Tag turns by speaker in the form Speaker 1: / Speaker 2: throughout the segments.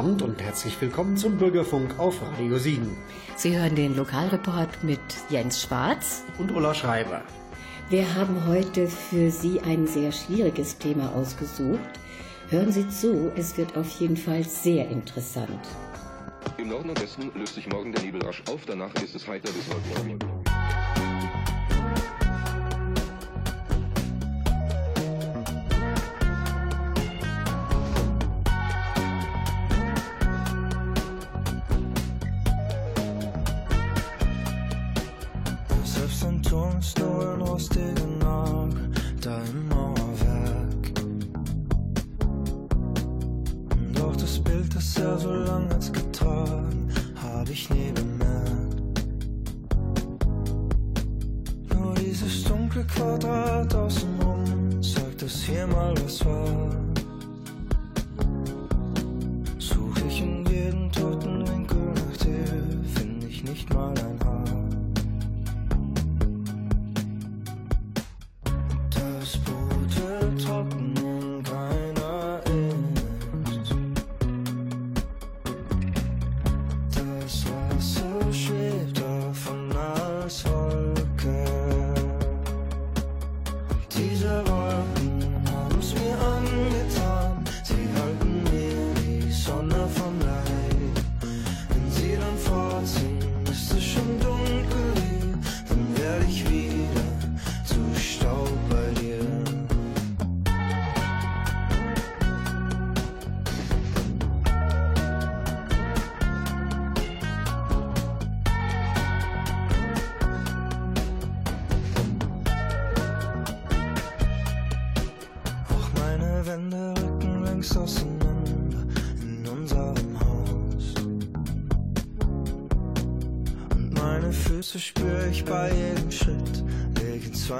Speaker 1: Abend und herzlich willkommen zum Bürgerfunk auf Radio Siegen.
Speaker 2: Sie hören den Lokalreport mit Jens Schwarz
Speaker 1: und Ulla Schreiber.
Speaker 2: Wir haben heute für Sie ein sehr schwieriges Thema ausgesucht. Hören Sie zu, es wird auf jeden Fall sehr interessant.
Speaker 3: Im Norden und Westen löst sich morgen der Nebel rasch auf, danach ist es heiter bis wolkenreich.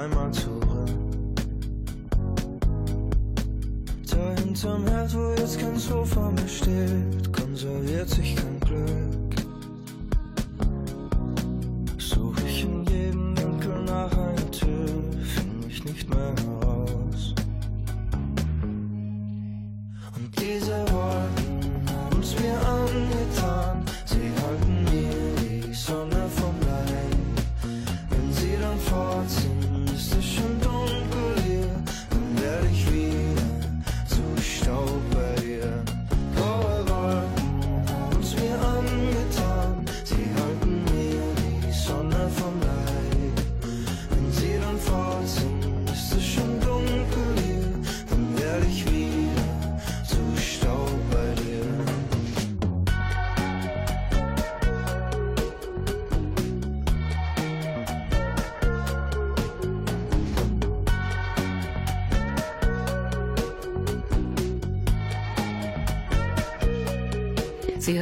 Speaker 4: time
Speaker 2: much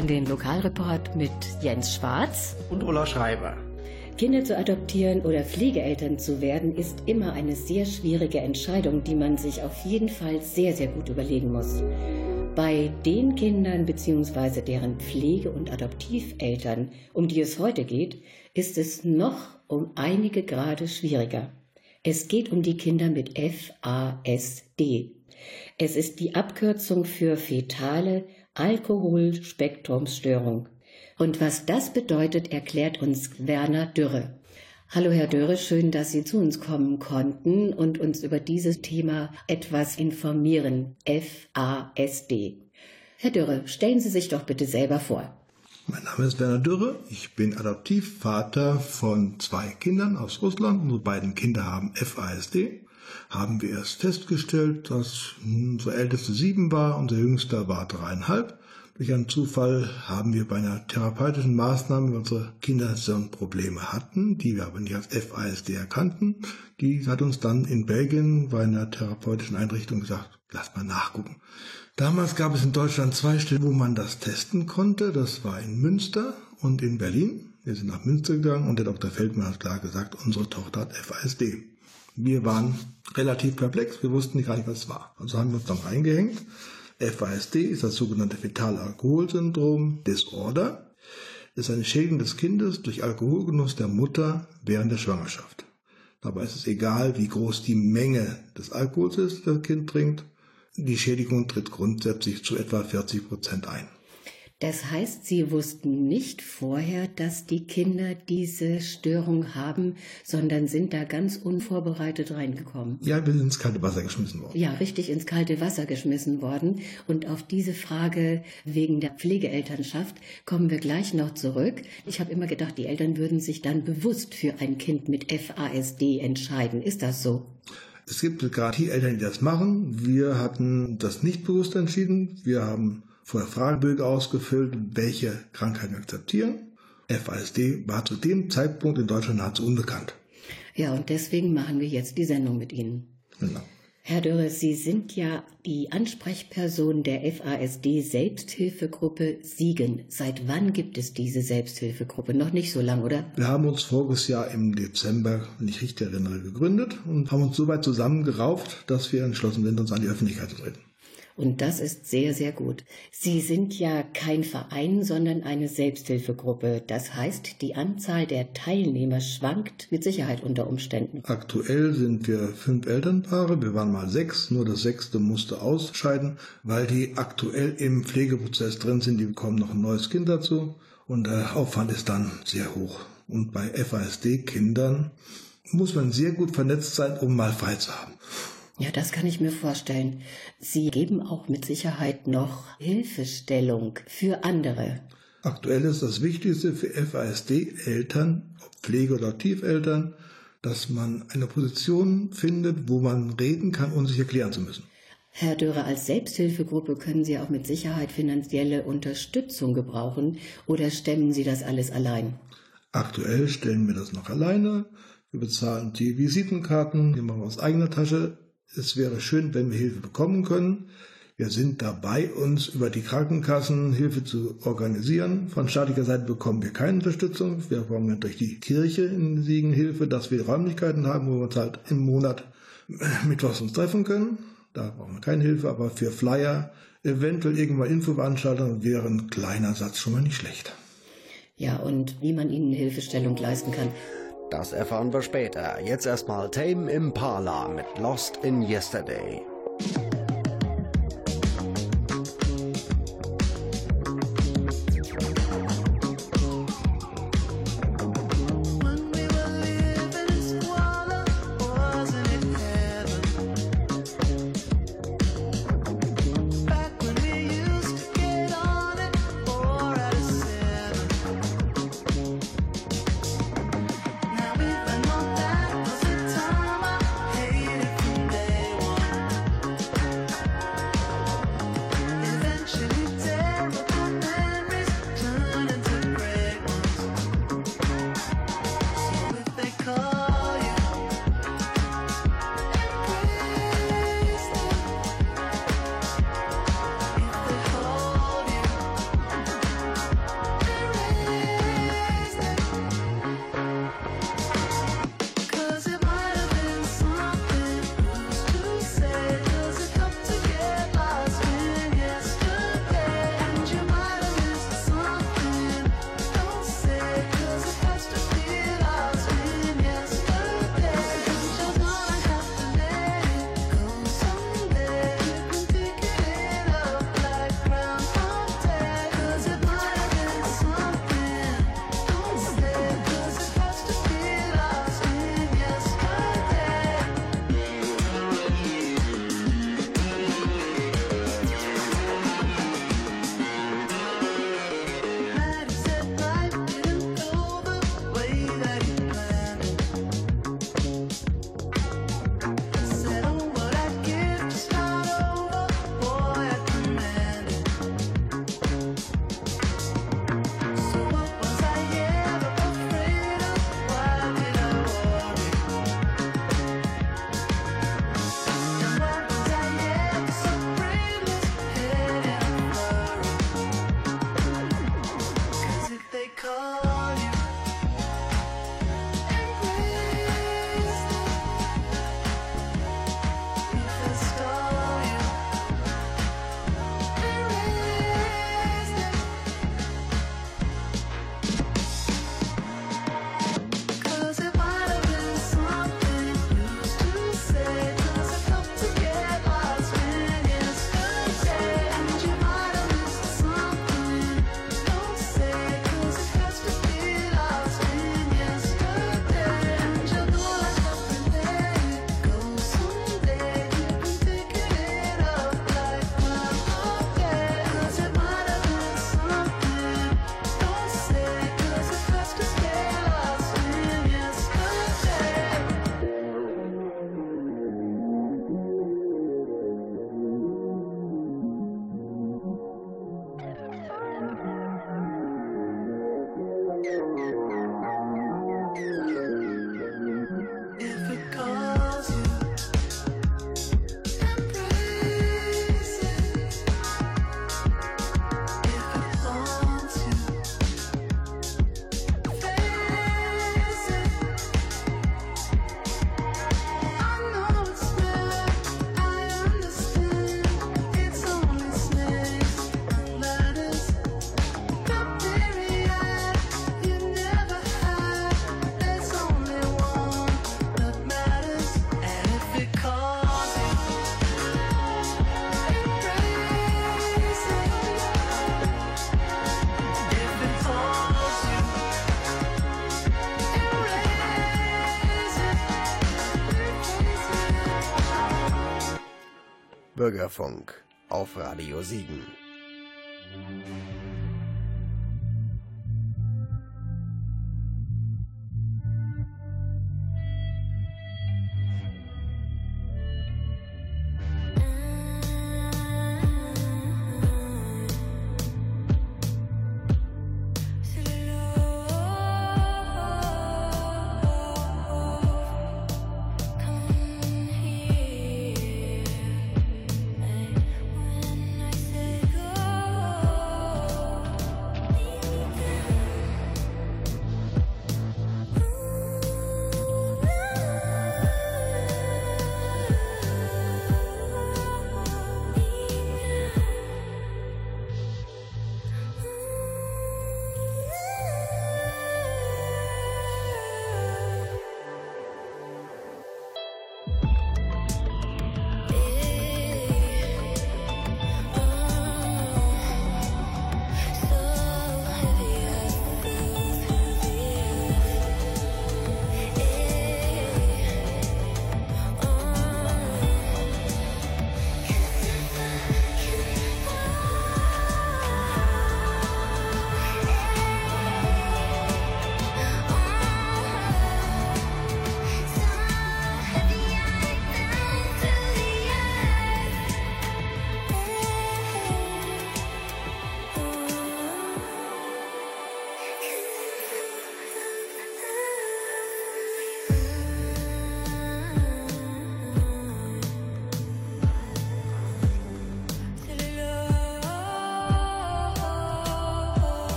Speaker 2: hören den Lokalreport mit Jens Schwarz.
Speaker 1: Und Ulla Schreiber.
Speaker 2: Kinder zu adoptieren oder Pflegeeltern zu werden, ist immer eine sehr schwierige Entscheidung, die man sich auf jeden Fall sehr, sehr gut überlegen muss. Bei den Kindern bzw. deren Pflege- und Adoptiveltern, um die es heute geht, ist es noch um einige Grade schwieriger. Es geht um die Kinder mit FASD. Es ist die Abkürzung für fetale Alkoholspektrumsstörung. Und was das bedeutet, erklärt uns Werner Dürre. Hallo Herr Dürre, schön, dass Sie zu uns kommen konnten und uns über dieses Thema etwas informieren. FASD. Herr Dürre, stellen Sie sich doch bitte selber vor.
Speaker 5: Mein Name ist Werner Dürre. Ich bin Adoptivvater von zwei Kindern aus Russland. Unsere beiden Kinder haben FASD. Haben wir erst festgestellt, dass unser älteste sieben war, unser jüngster war dreieinhalb. Durch einen Zufall haben wir bei einer therapeutischen Maßnahme unsere Kinder Probleme hatten, die wir aber nicht als FASD erkannten. Die hat uns dann in Belgien bei einer therapeutischen Einrichtung gesagt, lass mal nachgucken. Damals gab es in Deutschland zwei Stellen, wo man das testen konnte. Das war in Münster und in Berlin. Wir sind nach Münster gegangen und der Dr. Feldmann hat klar gesagt, unsere Tochter hat FASD. Wir waren relativ perplex, wir wussten gar nicht, was es war. Also haben wir uns dann reingehängt. FASD ist das sogenannte Fetal-Alkoholsyndrom Disorder. Das ist eine Schädigung des Kindes durch Alkoholgenuss der Mutter während der Schwangerschaft. Dabei ist es egal, wie groß die Menge des Alkohols ist, das Kind trinkt. Die Schädigung tritt grundsätzlich zu etwa 40 Prozent ein.
Speaker 2: Das heißt, Sie wussten nicht vorher, dass die Kinder diese Störung haben, sondern sind da ganz unvorbereitet reingekommen.
Speaker 5: Ja, wir sind ins kalte Wasser geschmissen worden.
Speaker 2: Ja, richtig ins kalte Wasser geschmissen worden. Und auf diese Frage wegen der Pflegeelternschaft kommen wir gleich noch zurück. Ich habe immer gedacht, die Eltern würden sich dann bewusst für ein Kind mit FASD entscheiden. Ist das so?
Speaker 5: Es gibt gerade die Eltern, die das machen. Wir hatten das nicht bewusst entschieden. Wir haben vorher Fragebögen ausgefüllt, welche Krankheiten akzeptieren. FASD war zu dem Zeitpunkt in Deutschland nahezu unbekannt.
Speaker 2: Ja, und deswegen machen wir jetzt die Sendung mit Ihnen.
Speaker 5: Genau.
Speaker 2: Herr Dörre, Sie sind ja die Ansprechperson der FASD Selbsthilfegruppe Siegen. Seit wann gibt es diese Selbsthilfegruppe? Noch nicht so lang, oder?
Speaker 5: Wir haben uns voriges Jahr im Dezember, wenn ich richtig erinnere, gegründet und haben uns so weit zusammengerauft, dass wir entschlossen sind, uns an die Öffentlichkeit zu treten.
Speaker 2: Und das ist sehr, sehr gut. Sie sind ja kein Verein, sondern eine Selbsthilfegruppe. Das heißt, die Anzahl der Teilnehmer schwankt mit Sicherheit unter Umständen.
Speaker 5: Aktuell sind wir fünf Elternpaare. Wir waren mal sechs, nur das sechste musste ausscheiden, weil die aktuell im Pflegeprozess drin sind. Die bekommen noch ein neues Kind dazu und der Aufwand ist dann sehr hoch. Und bei FASD-Kindern muss man sehr gut vernetzt sein, um mal frei zu haben.
Speaker 2: Ja, das kann ich mir vorstellen. Sie geben auch mit Sicherheit noch Hilfestellung für andere.
Speaker 5: Aktuell ist das Wichtigste für FASD-Eltern, ob Pflege- oder Aktiveltern, dass man eine Position findet, wo man reden kann, ohne sich erklären zu müssen.
Speaker 2: Herr Dörer, als Selbsthilfegruppe können Sie auch mit Sicherheit finanzielle Unterstützung gebrauchen oder stemmen Sie das alles allein?
Speaker 5: Aktuell stellen wir das noch alleine. Wir bezahlen die Visitenkarten, die machen wir aus eigener Tasche. Es wäre schön, wenn wir Hilfe bekommen können. Wir sind dabei, uns über die Krankenkassen Hilfe zu organisieren. Von staatlicher Seite bekommen wir keine Unterstützung. Wir bekommen durch die Kirche in Siegen Hilfe, dass wir Räumlichkeiten haben, wo wir uns halt im Monat mittwochs uns treffen können. Da brauchen wir keine Hilfe, aber für Flyer, eventuell irgendwann Infoveranstaltungen wäre ein kleiner Satz schon mal nicht schlecht.
Speaker 2: Ja, und wie man ihnen Hilfestellung leisten kann.
Speaker 6: Das erfahren wir später. Jetzt erstmal Tame Impala mit Lost in Yesterday.
Speaker 7: Bürgerfunk auf Radio Siegen.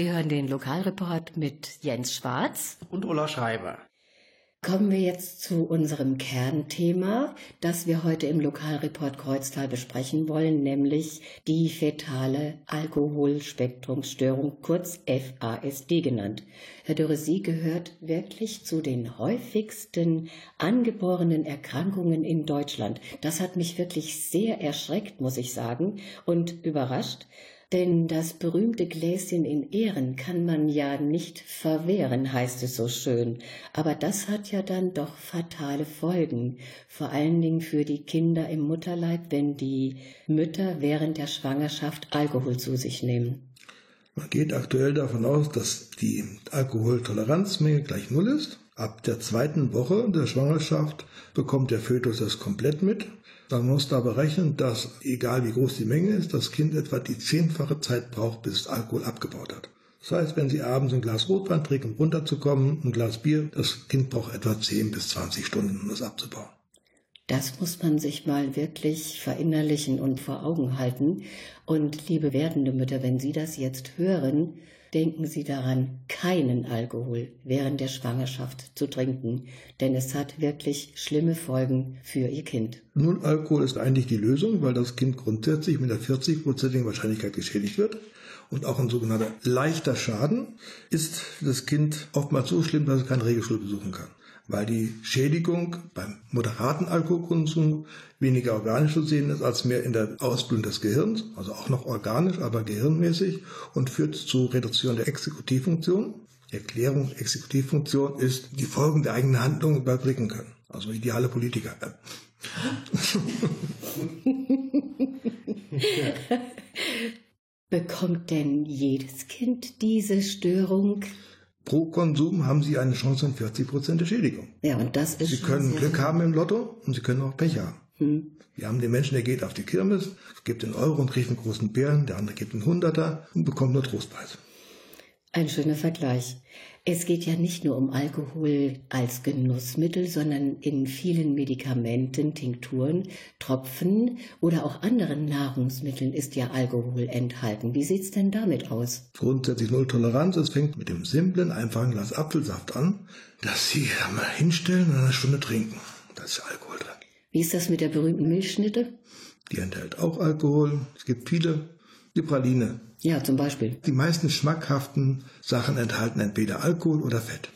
Speaker 2: Sie hören den Lokalreport mit Jens Schwarz.
Speaker 3: und Ulla Schreiber.
Speaker 2: Kommen wir jetzt zu unserem Kernthema, das wir heute im Lokalreport Kreuztal besprechen wollen, nämlich die fetale Alkoholspektrumsstörung, kurz FASD genannt. Herr Dürre, Sie gehört wirklich zu den häufigsten angeborenen Erkrankungen in Deutschland. Das hat mich wirklich sehr erschreckt, muss ich sagen, und überrascht. Denn das berühmte Gläschen in Ehren kann man ja nicht verwehren, heißt es so schön. Aber das hat ja dann doch fatale Folgen, vor allen Dingen für die Kinder im Mutterleib, wenn die Mütter während der Schwangerschaft Alkohol zu sich nehmen.
Speaker 5: Man geht aktuell davon aus, dass die Alkoholtoleranzmenge gleich null ist. Ab der zweiten Woche der Schwangerschaft bekommt der Fötus das komplett mit man muss da berechnen, dass, egal wie groß die Menge ist, das Kind etwa die zehnfache Zeit braucht, bis Alkohol abgebaut hat. Das heißt, wenn Sie abends ein Glas Rotwein trinken, um runterzukommen, ein Glas Bier, das Kind braucht etwa 10 bis 20 Stunden, um das abzubauen.
Speaker 2: Das muss man sich mal wirklich verinnerlichen und vor Augen halten. Und liebe werdende Mütter, wenn Sie das jetzt hören, denken Sie daran, keinen Alkohol während der Schwangerschaft zu trinken, denn es hat wirklich schlimme Folgen für Ihr Kind.
Speaker 5: Null Alkohol ist eigentlich die Lösung, weil das Kind grundsätzlich mit einer 40-prozentigen Wahrscheinlichkeit geschädigt wird. Und auch ein sogenannter leichter Schaden ist das Kind oftmals so schlimm, dass es keine Regelschule besuchen kann weil die Schädigung beim moderaten Alkoholkonsum weniger organisch zu sehen ist als mehr in der Ausbildung des Gehirns, also auch noch organisch, aber gehirnmäßig und führt zu Reduktion der Exekutivfunktion. Erklärung Exekutivfunktion ist die Folgen der eigenen Handlung überblicken können. Also ideale Politiker.
Speaker 2: Bekommt denn jedes Kind diese Störung?
Speaker 5: Pro Konsum haben Sie eine Chance von 40 Prozent der Schädigung.
Speaker 2: Ja, und das ist
Speaker 5: Sie können Glück haben im Lotto und Sie können auch Pech haben. Hm. Wir haben den Menschen, der geht auf die Kirmes, gibt den Euro und kriegt einen großen Bären, der andere gibt einen Hunderter und bekommt nur Trostpreis.
Speaker 2: Ein schöner Vergleich. Es geht ja nicht nur um Alkohol als Genussmittel, sondern in vielen Medikamenten, Tinkturen, Tropfen oder auch anderen Nahrungsmitteln ist ja Alkohol enthalten. Wie sieht's denn damit aus?
Speaker 5: Grundsätzlich Null Toleranz. Es fängt mit dem simplen, einfachen Glas Apfelsaft an, das Sie einmal hinstellen und eine Stunde trinken. Da ist Alkohol drin.
Speaker 2: Wie ist das mit der berühmten Milchschnitte?
Speaker 5: Die enthält auch Alkohol. Es gibt viele. Die Praline
Speaker 2: ja, zum Beispiel.
Speaker 5: Die meisten schmackhaften Sachen enthalten entweder Alkohol oder Fett.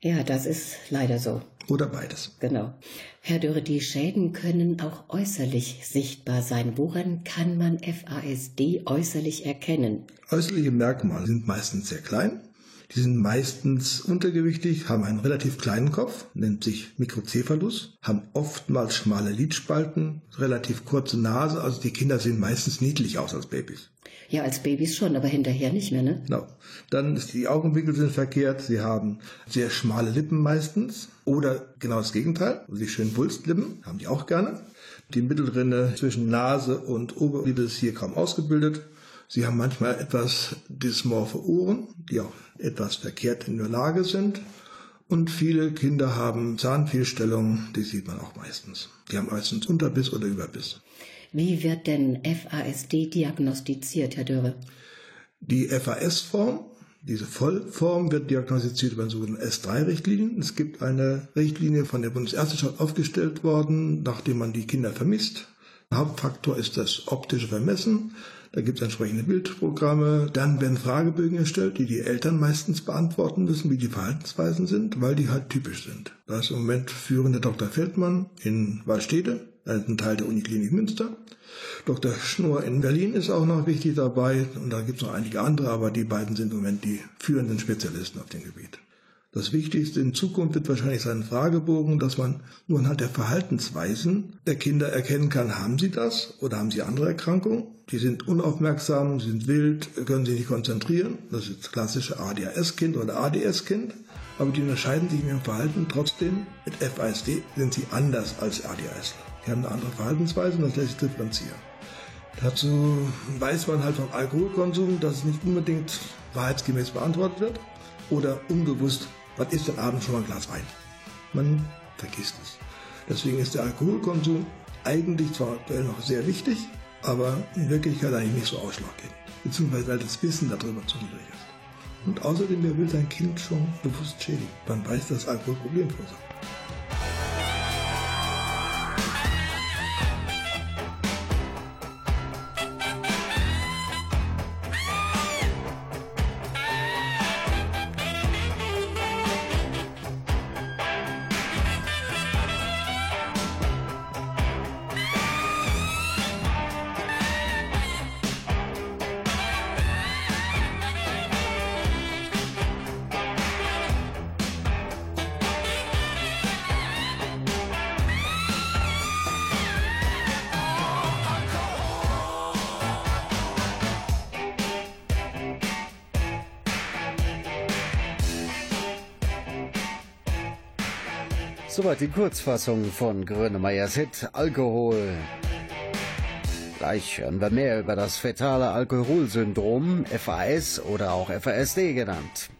Speaker 2: Ja, das ist leider so.
Speaker 5: Oder beides.
Speaker 2: Genau. Herr Dürre, die Schäden können auch äußerlich sichtbar sein. Woran kann man FASD äußerlich erkennen?
Speaker 5: Äußerliche Merkmale sind meistens sehr klein. Die sind meistens untergewichtig, haben einen relativ kleinen Kopf, nennt sich Mikrocephalus, haben oftmals schmale Lidspalten, relativ kurze Nase, also die Kinder sehen meistens niedlich aus als Babys.
Speaker 2: Ja, als Babys schon, aber hinterher nicht mehr, ne?
Speaker 5: Genau. Dann ist die Augenwinkel sind verkehrt. Sie haben sehr schmale Lippen meistens. Oder genau das Gegenteil. Die schönen Wulstlippen haben die auch gerne. Die Mittelrinne zwischen Nase und Oberlippe ist hier kaum ausgebildet. Sie haben manchmal etwas dysmorphe Ohren, die auch etwas verkehrt in der Lage sind. Und viele Kinder haben Zahnfehlstellungen, die sieht man auch meistens. Die haben meistens Unterbiss oder Überbiss.
Speaker 2: Wie wird denn FASD diagnostiziert, Herr Dürre?
Speaker 5: Die FAS-Form, diese Vollform wird diagnostiziert über den sogenannten S3-Richtlinien. Es gibt eine Richtlinie von der Bundesärzteschaft aufgestellt worden, nachdem man die Kinder vermisst. Hauptfaktor ist das optische Vermessen. Da gibt es entsprechende Bildprogramme. Dann werden Fragebögen erstellt, die die Eltern meistens beantworten müssen, wie die Verhaltensweisen sind, weil die halt typisch sind. Da ist im Moment führende Dr. Feldmann in Wallstede ein Teil der Uniklinik Münster. Dr. Schnur in Berlin ist auch noch wichtig dabei und da gibt es noch einige andere, aber die beiden sind im Moment die führenden Spezialisten auf dem Gebiet. Das Wichtigste in Zukunft wird wahrscheinlich sein Fragebogen, dass man nur anhand der Verhaltensweisen der Kinder erkennen kann, haben sie das oder haben sie andere Erkrankungen. Die sind unaufmerksam, sind wild, können sich nicht konzentrieren. Das ist das klassische ADHS-Kind oder ADS-Kind. Aber die unterscheiden sich in ihrem Verhalten trotzdem. Mit FASD sind sie anders als ADHS. Die haben eine andere Verhaltensweise und das lässt sich differenzieren. Dazu weiß man halt vom Alkoholkonsum, dass es nicht unbedingt wahrheitsgemäß beantwortet wird oder unbewusst, was ist denn abends schon mal ein Glas Wein? Man vergisst es. Deswegen ist der Alkoholkonsum eigentlich zwar aktuell noch sehr wichtig, aber in Wirklichkeit eigentlich nicht so ausschlaggebend. Beziehungsweise weil das Wissen darüber zu niedrig ist. Und außerdem, wer will sein Kind schon bewusst schädigen? Man weiß, dass Alkohol Probleme verursacht.
Speaker 6: Soweit die Kurzfassung von Grönemeyers Hit Alkohol. Gleich hören wir mehr über das fetale Alkoholsyndrom, FAS oder auch FASD genannt.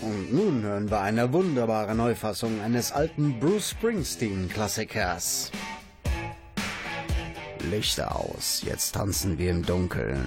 Speaker 6: Und nun hören wir eine wunderbare Neufassung eines alten Bruce Springsteen-Klassikers. Lichter aus, jetzt tanzen wir im Dunkeln.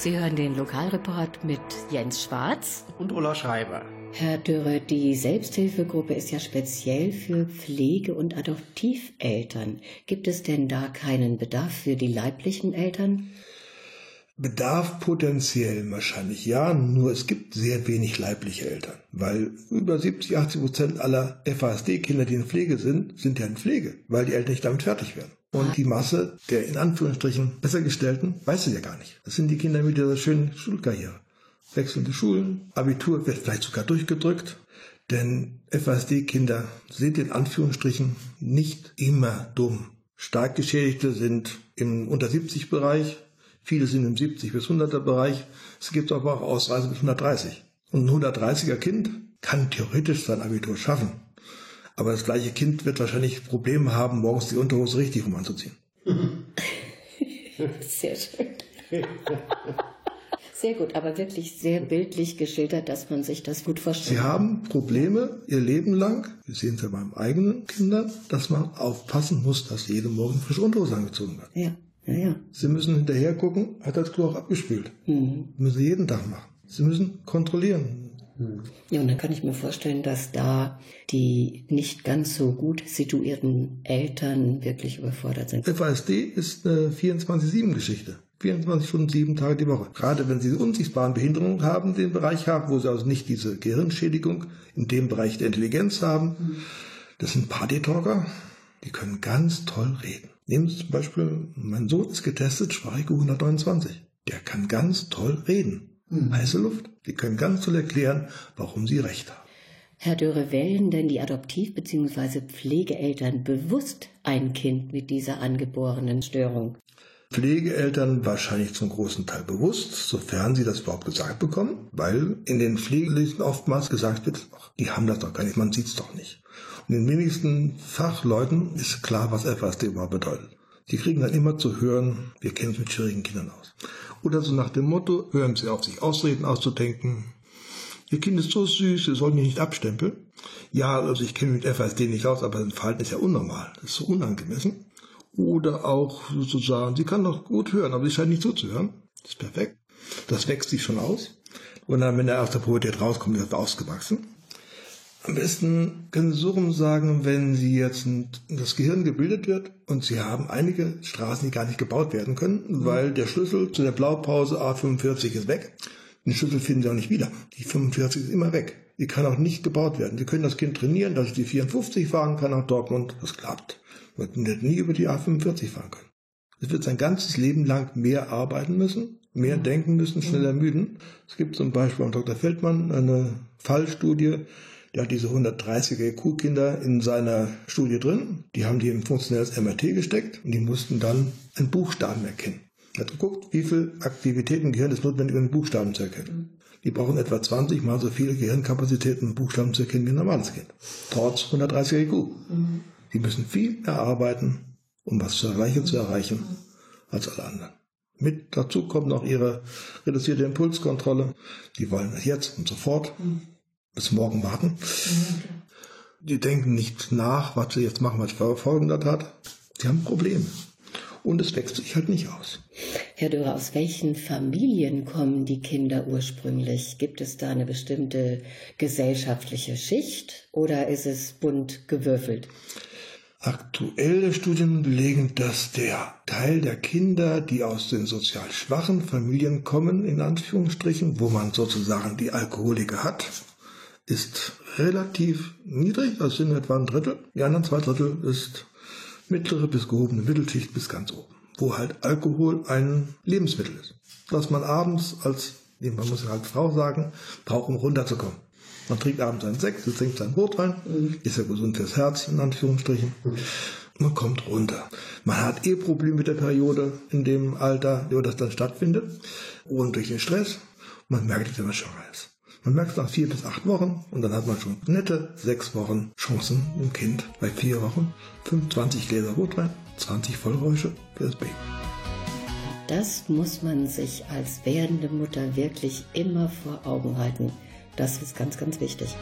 Speaker 2: Sie hören den Lokalreport mit Jens Schwarz
Speaker 1: und Ola Schreiber.
Speaker 2: Herr Dürre, die Selbsthilfegruppe ist ja speziell für Pflege- und Adoptiveltern. Gibt es denn da keinen Bedarf für die leiblichen Eltern?
Speaker 5: Bedarf potenziell wahrscheinlich ja, nur es gibt sehr wenig leibliche Eltern, weil über 70, 80 Prozent aller FASD-Kinder, die in Pflege sind, sind ja in Pflege, weil die Eltern nicht damit fertig werden. Und die Masse der in Anführungsstrichen Bessergestellten weiß es ja gar nicht. Das sind die Kinder mit dieser schönen Schulkarriere. Wechselnde Schulen, Abitur wird vielleicht sogar durchgedrückt. Denn FASD-Kinder sind in Anführungsstrichen nicht immer dumm. Stark Geschädigte sind im unter 70 Bereich, viele sind im 70 bis 100er Bereich. Es gibt aber auch Ausreise bis 130. Und ein 130er Kind kann theoretisch sein Abitur schaffen. Aber das gleiche Kind wird wahrscheinlich Probleme haben, morgens die Unterhose richtig rum anzuziehen.
Speaker 2: Sehr schön. Sehr gut, aber wirklich sehr bildlich geschildert, dass man sich das gut vorstellt.
Speaker 5: Sie haben Probleme ihr Leben lang, wir sehen es ja beim eigenen Kindern, dass man aufpassen muss, dass jede Morgen frische Unterhose angezogen wird.
Speaker 2: Ja, ja, ja.
Speaker 5: Sie müssen hinterher gucken, hat das Klo auch abgespült.
Speaker 2: Mhm.
Speaker 5: Müssen Sie jeden Tag machen. Sie müssen kontrollieren.
Speaker 2: Ja, und dann kann ich mir vorstellen, dass da die nicht ganz so gut situierten Eltern wirklich überfordert sind.
Speaker 5: FASD ist eine 24-7-Geschichte. 24 Stunden, sieben Tage die Woche. Gerade wenn Sie unsichtbaren Behinderungen haben, den Bereich haben, wo Sie also nicht diese Gehirnschädigung in dem Bereich der Intelligenz haben. Das sind Partytalker, die können ganz toll reden. Nehmen Sie zum Beispiel, mein Sohn ist getestet, Sprache 129. Der kann ganz toll reden. Heiße Luft. Die können ganz toll erklären, warum sie recht haben.
Speaker 2: Herr Dörre, wählen denn die Adoptiv- bzw. Pflegeeltern bewusst ein Kind mit dieser angeborenen Störung?
Speaker 5: Pflegeeltern wahrscheinlich zum großen Teil bewusst, sofern sie das überhaupt gesagt bekommen, weil in den Pflegelisten oftmals gesagt wird, ach, die haben das doch gar nicht, man sieht's doch nicht. Und den wenigsten Fachleuten ist klar, was FASD überhaupt bedeutet. Die kriegen dann immer zu hören, wir kennen uns mit schwierigen Kindern aus. Oder so nach dem Motto, hören Sie auf, sich Ausreden auszudenken. Ihr Kind ist so süß, Sie sollen ihn nicht abstempeln. Ja, also ich kenne mich mit FASD nicht aus, aber sein Verhalten ist ja unnormal. Das ist so unangemessen. Oder auch sozusagen, sie kann doch gut hören, aber sie scheint nicht zuzuhören. Das ist perfekt. Das wächst sich schon aus. Und dann, wenn er der Pubertät rauskommt, ist er ausgewachsen. Am besten können Sie so rum sagen, wenn Sie jetzt das Gehirn gebildet wird und Sie haben einige Straßen, die gar nicht gebaut werden können, weil der Schlüssel zu der Blaupause A45 ist weg. Den Schlüssel finden Sie auch nicht wieder. Die 45 ist immer weg. Die kann auch nicht gebaut werden. Sie können das Kind trainieren, dass es die 54 fahren kann nach Dortmund. Das klappt. Man wird nie über die A45 fahren können. Es wird sein ganzes Leben lang mehr arbeiten müssen, mehr denken müssen, schneller müden. Es gibt zum Beispiel von Dr. Feldmann eine Fallstudie, der hat diese 130er EQ-Kinder in seiner Studie drin. Die haben die in funktionelles MRT gesteckt und die mussten dann einen Buchstaben erkennen. Er hat geguckt, wie viel Aktivität im Gehirn ist notwendig, um Buchstaben zu erkennen. Die brauchen etwa 20 mal so viele Gehirnkapazitäten, um Buchstaben zu erkennen wie ein normales Kind. Trotz 130er IQ. Die müssen viel mehr arbeiten, um was zu erreichen, zu erreichen, als alle anderen. Mit dazu kommt noch ihre reduzierte Impulskontrolle. Die wollen jetzt und sofort bis morgen warten. Die denken nicht nach, was sie jetzt machen, was verfolgender hat. Sie haben Probleme. Und es wächst sich halt nicht aus.
Speaker 2: Herr Dörre, aus welchen Familien kommen die Kinder ursprünglich? Gibt es da eine bestimmte gesellschaftliche Schicht oder ist es bunt gewürfelt?
Speaker 5: Aktuelle Studien belegen, dass der Teil der Kinder, die aus den sozial schwachen Familien kommen, in Anführungsstrichen, wo man sozusagen die Alkoholiker hat, ist relativ niedrig, also sind etwa ein Drittel. Die anderen zwei Drittel ist mittlere bis gehobene Mittelschicht bis ganz oben, wo halt Alkohol ein Lebensmittel ist. Was man abends als, man muss ja als Frau sagen, braucht, um runterzukommen. Man trinkt abends einen Sekt, trinkt seinen Rotwein, ist ja gesund fürs Herz, in Anführungsstrichen. Man kommt runter. Man hat eh Probleme mit der Periode in dem Alter, wo das dann stattfindet. Und durch den Stress, man merkt es, wenn man schwanger ist. Man merkt es nach vier bis acht Wochen und dann hat man schon nette sechs Wochen Chancen im Kind. Bei vier Wochen 25 Gläser Rotwein, 20 Vollräusche für das Baby.
Speaker 2: Das muss man sich als werdende Mutter wirklich immer vor Augen halten. Das ist ganz, ganz wichtig.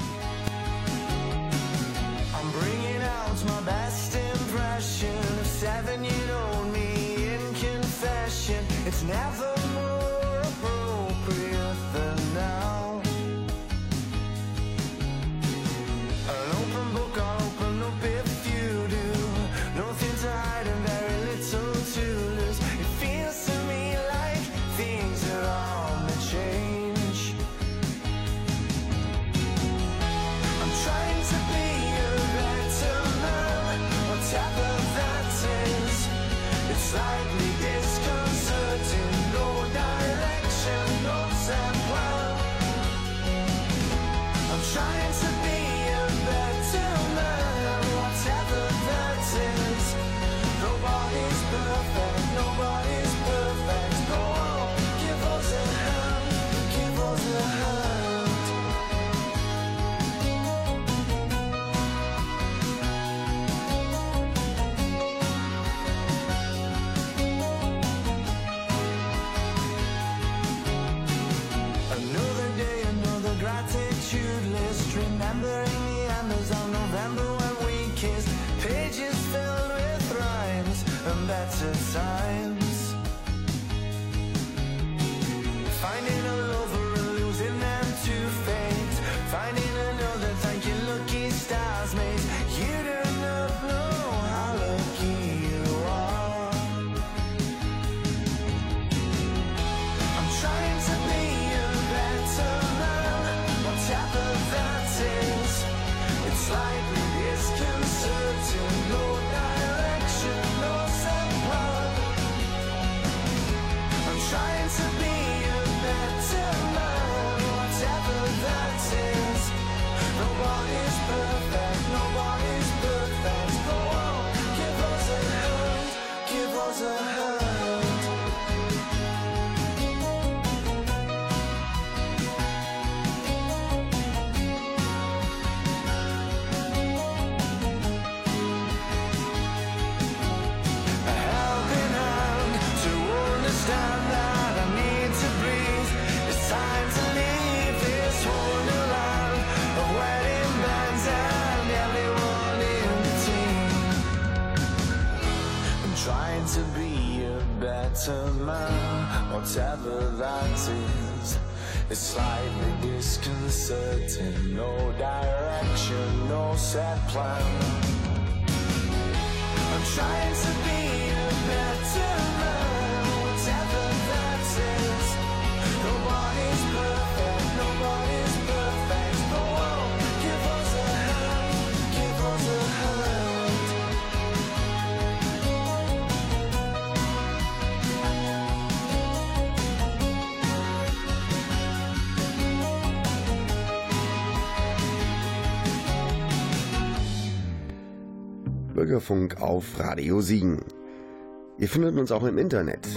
Speaker 4: whatever that is. It's slightly disconcerting, no direction, no set plan. I'm trying to be
Speaker 7: Bürgerfunk auf Radio Siegen. Ihr findet uns auch im Internet.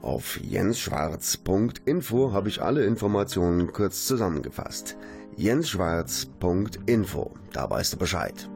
Speaker 7: Auf jensschwarz.info habe ich alle Informationen kurz zusammengefasst. jensschwarz.info, da weißt du Bescheid.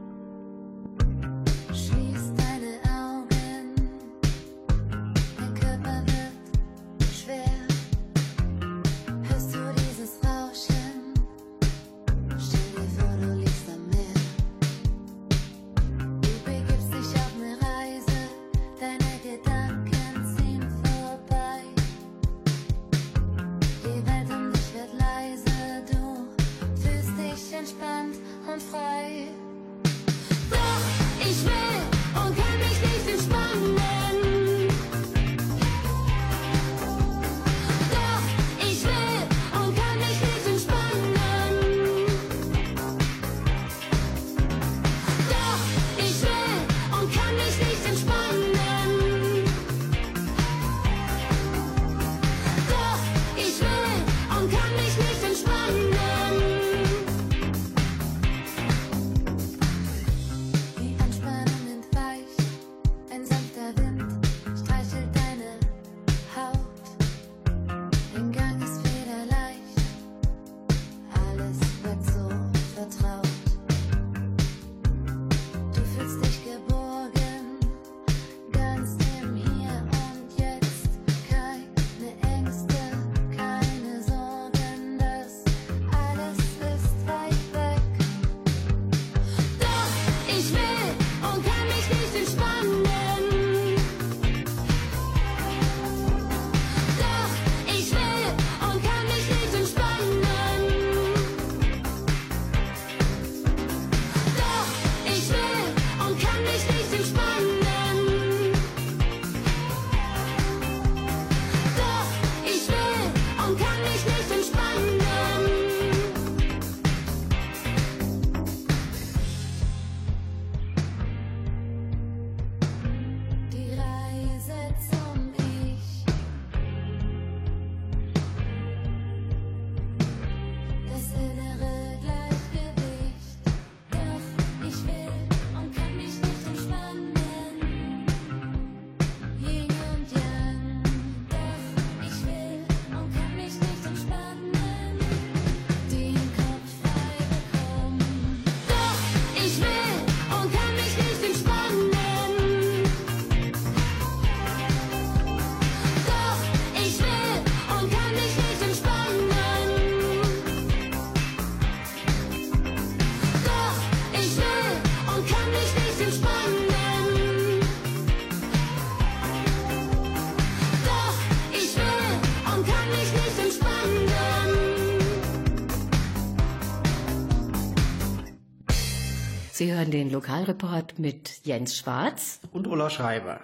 Speaker 2: Sie hören den Lokalreport mit Jens Schwarz.
Speaker 1: Und Ulla Schreiber.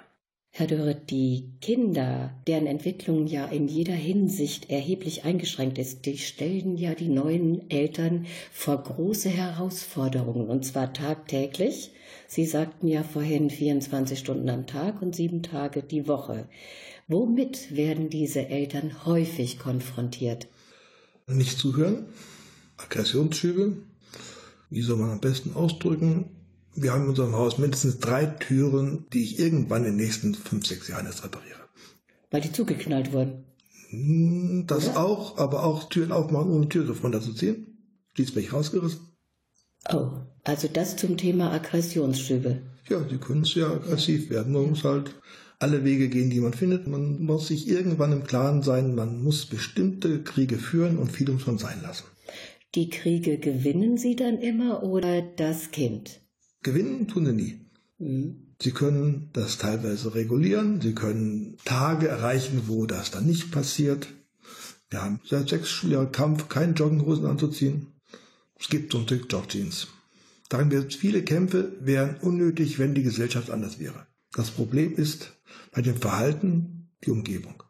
Speaker 2: Herr Dörre, die Kinder, deren Entwicklung ja in jeder Hinsicht erheblich eingeschränkt ist, die stellen ja die neuen Eltern vor große Herausforderungen, und zwar tagtäglich. Sie sagten ja vorhin 24 Stunden am Tag und sieben Tage die Woche. Womit werden diese Eltern häufig konfrontiert?
Speaker 5: Nicht zuhören, Aggressionsschübe, wie soll man am besten ausdrücken? Wir haben in unserem Haus mindestens drei Türen, die ich irgendwann in den nächsten fünf, sechs Jahren erst repariere.
Speaker 2: Weil die zugeknallt wurden.
Speaker 5: Hm, Das auch, aber auch Türen aufmachen, ohne Türgriff runterzuziehen. Schließlich rausgerissen.
Speaker 2: Oh, also das zum Thema Aggressionsschübe.
Speaker 5: Ja, die können sehr aggressiv werden. Man muss halt alle Wege gehen, die man findet. Man muss sich irgendwann im Klaren sein, man muss bestimmte Kriege führen und viel muss man sein lassen.
Speaker 2: Die Kriege gewinnen sie dann immer oder das Kind?
Speaker 5: Gewinnen tun sie nie.
Speaker 2: Hm.
Speaker 5: Sie können das teilweise regulieren. Sie können Tage erreichen, wo das dann nicht passiert. Wir haben seit sechs Jahren Kampf, keine Jogginghosen anzuziehen. Es gibt so ein Stück Jogjeans. Sagen wir, viele Kämpfe wären unnötig, wenn die Gesellschaft anders wäre. Das Problem ist bei dem Verhalten die Umgebung.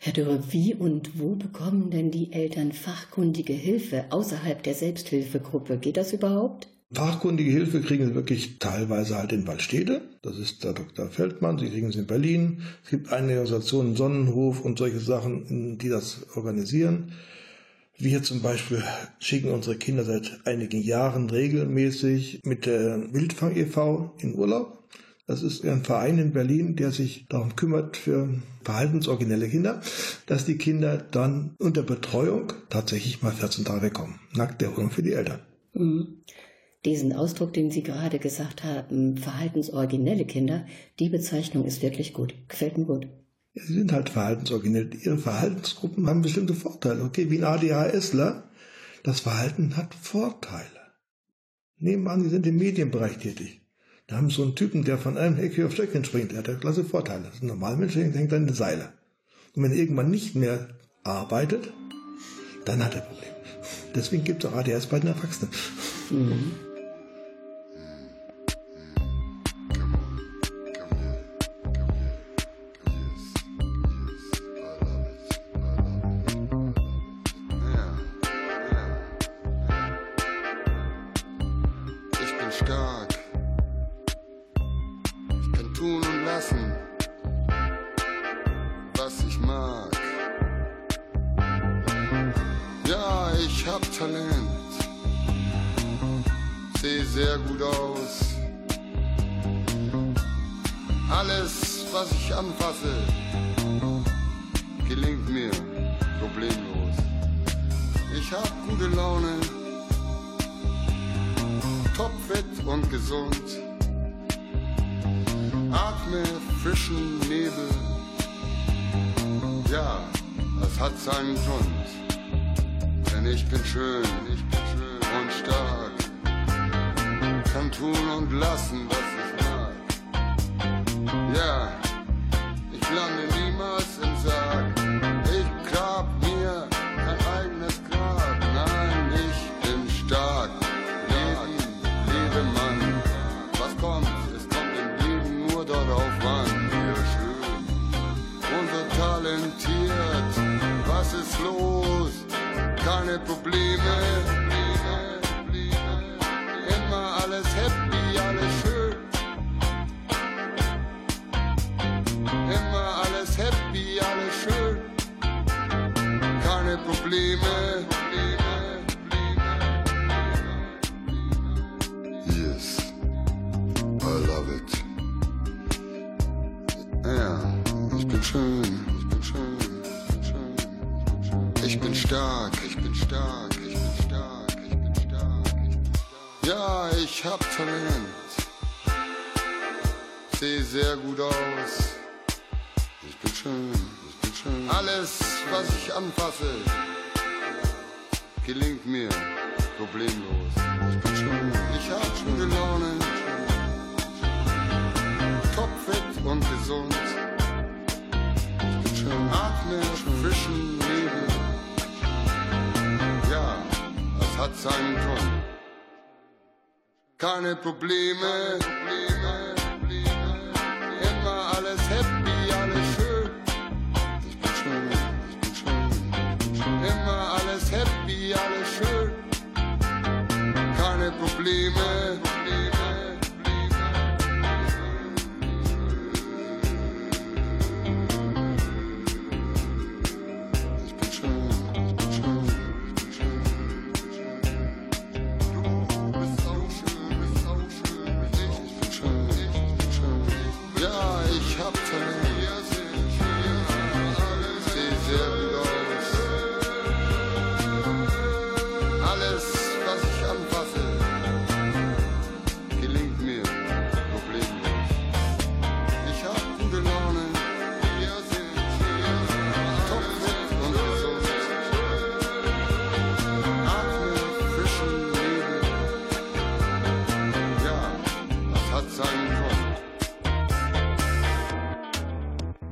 Speaker 2: Herr Dürre, wie und wo bekommen denn die Eltern fachkundige Hilfe außerhalb der Selbsthilfegruppe? Geht das überhaupt?
Speaker 5: Fachkundige Hilfe kriegen sie wirklich teilweise halt in Waldstede. Das ist der Dr. Feldmann. Sie kriegen sie in Berlin. Es gibt eine Organisation Sonnenhof und solche Sachen, die das organisieren. Wir zum Beispiel schicken unsere Kinder seit einigen Jahren regelmäßig mit der Wildfang e.V. in Urlaub. Das ist ein Verein in Berlin, der sich darum kümmert für verhaltensoriginelle Kinder, dass die Kinder dann unter Betreuung tatsächlich mal 14 Tage wegkommen. Nackterholung für die Eltern.
Speaker 2: Hm. Diesen Ausdruck, den Sie gerade gesagt haben, verhaltensoriginelle Kinder, die Bezeichnung ist wirklich gut. Gefällt mir gut.
Speaker 5: Ja, sie sind halt verhaltensoriginell. Ihre Verhaltensgruppen haben bestimmte Vorteile. Okay, wie ein ADHSler. Das Verhalten hat Vorteile. Nehmen wir an, Sie sind im Medienbereich tätig. Da haben so einen Typen, der von einem Ecke auf Stöckchen springt. Der hat ja klasse Vorteile. Das ist ein normaler Mensch, der hängt an den Seile. Und wenn er irgendwann nicht mehr arbeitet, dann hat er Probleme. Deswegen gibt es auch ADHS bei den Erwachsenen.
Speaker 8: Ich stark, ich bin stark, ich bin stark, ich bin stark, ich bin stark. Ja, ich hab Talent. Seh sehr gut aus. Ich bin schön, ich bin schön. Alles, was ich anfasse, gelingt mir problemlos. Ich bin schön, ich hab gute Laune. Topfit und gesund. Ich bin schön, atme hat seinen Grund. Keine Probleme, Probleme, Probleme. immer alles happy, alles schön. Ich bin schön, ich bin schön. Immer alles happy, alles schön. Keine Probleme.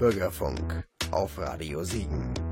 Speaker 6: Bürgerfunk auf Radio Siegen.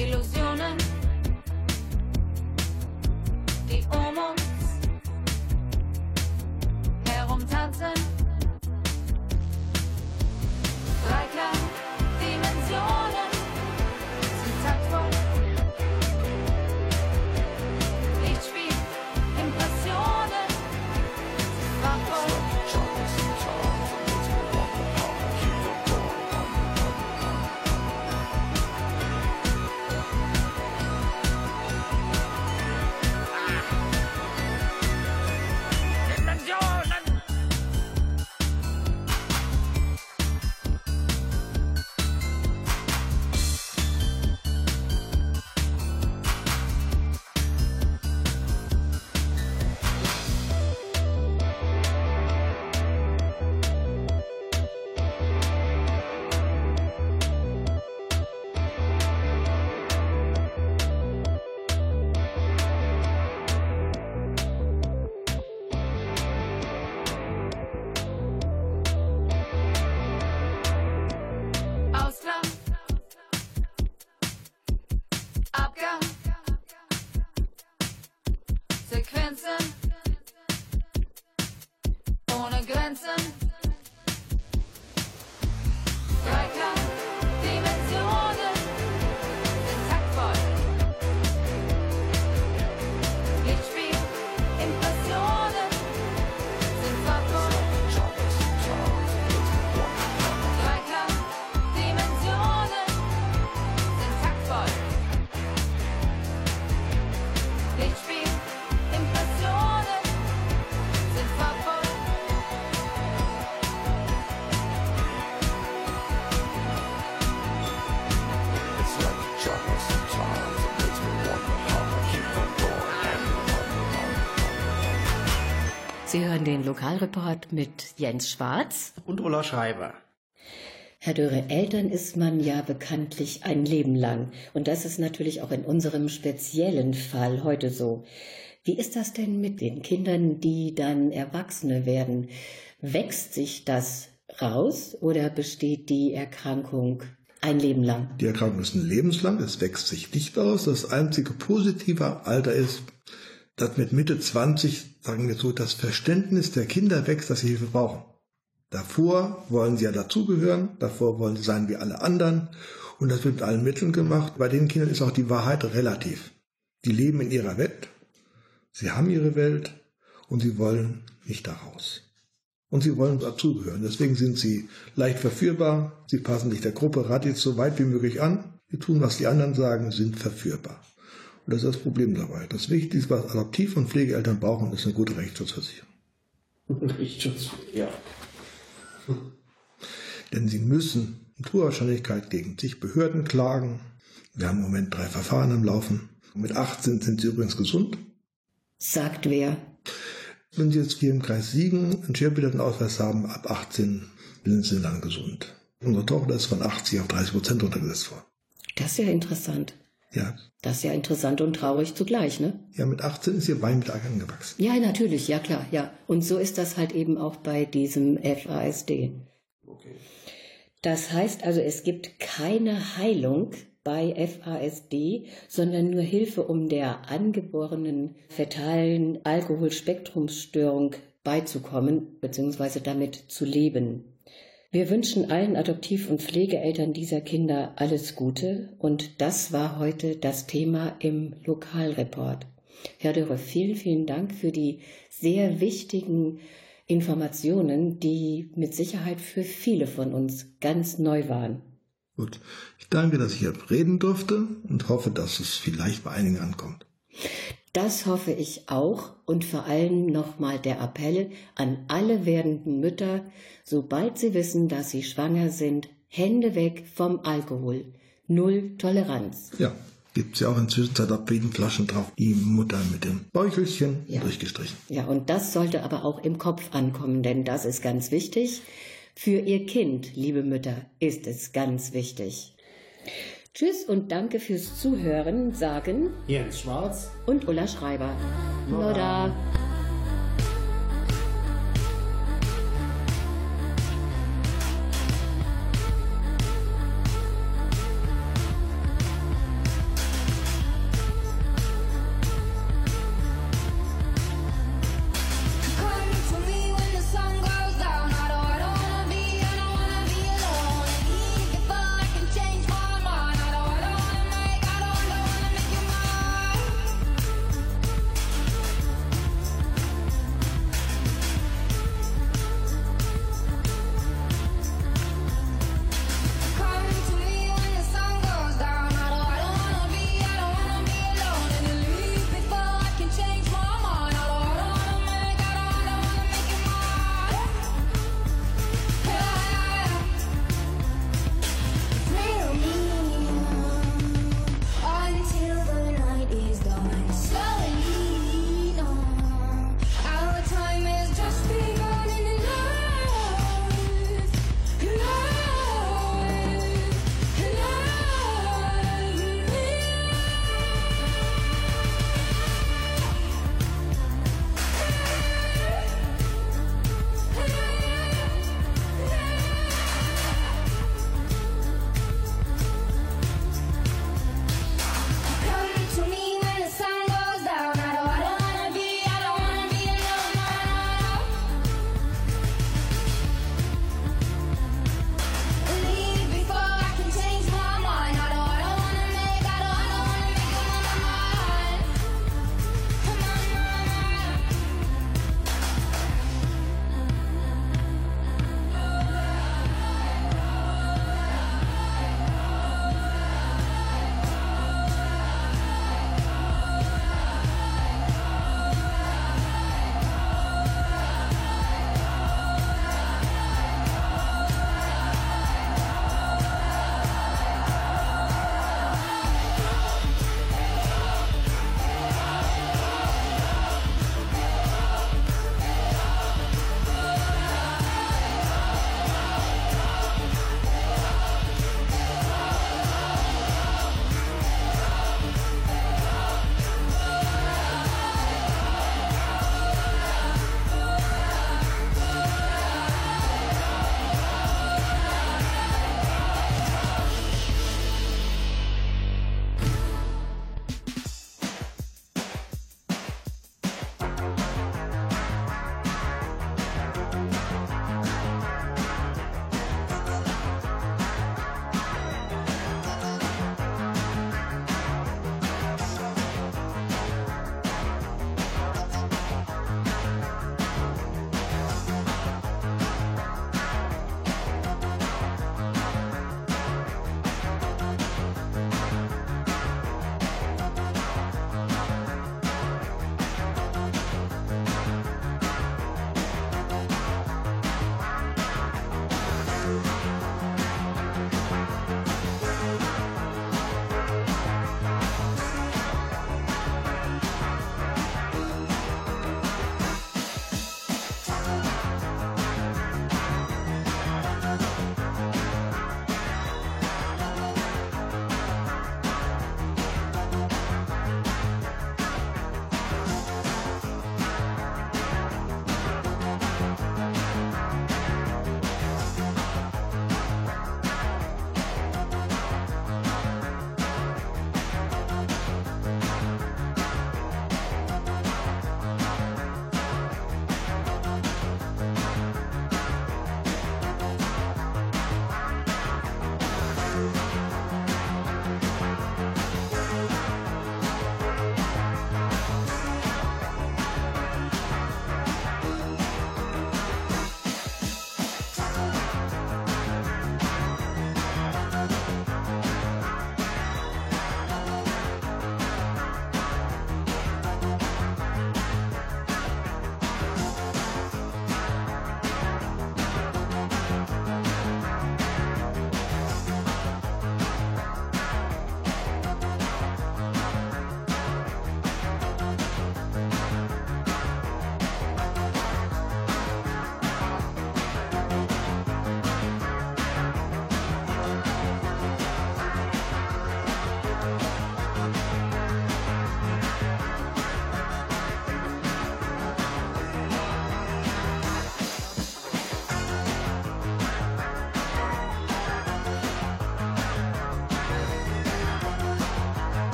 Speaker 9: ilusión. Grenzen. Ohne Grenzen.
Speaker 2: Geipert mit Jens Schwarz
Speaker 1: und Ulla Schreiber.
Speaker 2: Herr Döre, Eltern ist man ja bekanntlich ein Leben lang. Und das ist natürlich auch in unserem speziellen Fall heute so. Wie ist das denn mit den Kindern, die dann Erwachsene werden? Wächst sich das raus oder besteht die Erkrankung ein Leben lang?
Speaker 5: Die Erkrankung ist ein lebenslang, es wächst sich nicht aus. Das einzige positive Alter ist dass mit Mitte 20, sagen wir so, das Verständnis der Kinder wächst, dass sie Hilfe brauchen. Davor wollen sie ja dazugehören, davor wollen sie sein wie alle anderen und das wird mit allen Mitteln gemacht. Bei den Kindern ist auch die Wahrheit relativ. Die leben in ihrer Welt, sie haben ihre Welt und sie wollen nicht daraus. Und sie wollen dazugehören. Deswegen sind sie leicht verführbar, sie passen sich der Gruppe radisch so weit wie möglich an, sie tun, was die anderen sagen, sind verführbar. Und das ist das Problem dabei. Das Wichtigste, was Adoptiv- und Pflegeeltern brauchen, ist eine gute Rechtsschutzversicherung.
Speaker 1: Rechtsschutz, ja.
Speaker 5: Denn sie müssen mit hoher Wahrscheinlichkeit gegen zig Behörden klagen. Wir haben im Moment drei Verfahren am Laufen. Mit 18 sind sie übrigens gesund.
Speaker 2: Sagt wer?
Speaker 5: Wenn Sie jetzt hier im Kreis Siegen einen Schwerbehindertenausweis haben, ab 18 sind sie dann gesund. Unsere Tochter ist von 80 auf 30 Prozent runtergesetzt worden.
Speaker 2: Das ist ja interessant.
Speaker 5: Ja,
Speaker 2: Das ist ja interessant und traurig zugleich, ne?
Speaker 5: ja, mit 18 ist ihr Bein mit angewachsen.
Speaker 2: Ja, natürlich, ja klar, ja. Und so ist das halt eben auch bei diesem FASD. Das heißt also, es gibt keine Heilung bei FASD, sondern nur Hilfe, um der angeborenen fetalen Alkoholspektrumsstörung beizukommen bzw. damit zu leben. Wir wünschen allen Adoptiv- und Pflegeeltern dieser Kinder alles Gute und das war heute das Thema im Lokalreport. Herr Dörre, vielen, vielen Dank für die sehr wichtigen Informationen, die mit Sicherheit für viele von uns ganz neu waren.
Speaker 5: Gut. Ich danke, dass ich hier reden durfte und hoffe, dass es vielleicht bei einigen ankommt.
Speaker 2: Das hoffe ich auch und vor allem nochmal der Appell an alle werdenden Mütter, sobald sie wissen, dass sie schwanger sind, Hände weg vom Alkohol. Null Toleranz.
Speaker 5: Ja, gibt's ja auch inzwischen auf jeden Flaschen drauf. Die Mutter mit dem Bäuchelchen
Speaker 2: Ja.
Speaker 5: durchgestrichen.
Speaker 2: Ja, und das sollte aber auch im Kopf ankommen, denn das ist ganz wichtig. Für Ihr Kind, liebe Mütter, ist es ganz wichtig. Tschüss und danke fürs Zuhören, sagen
Speaker 1: Jens Schwarz.
Speaker 2: und Ulla Schreiber. Nora.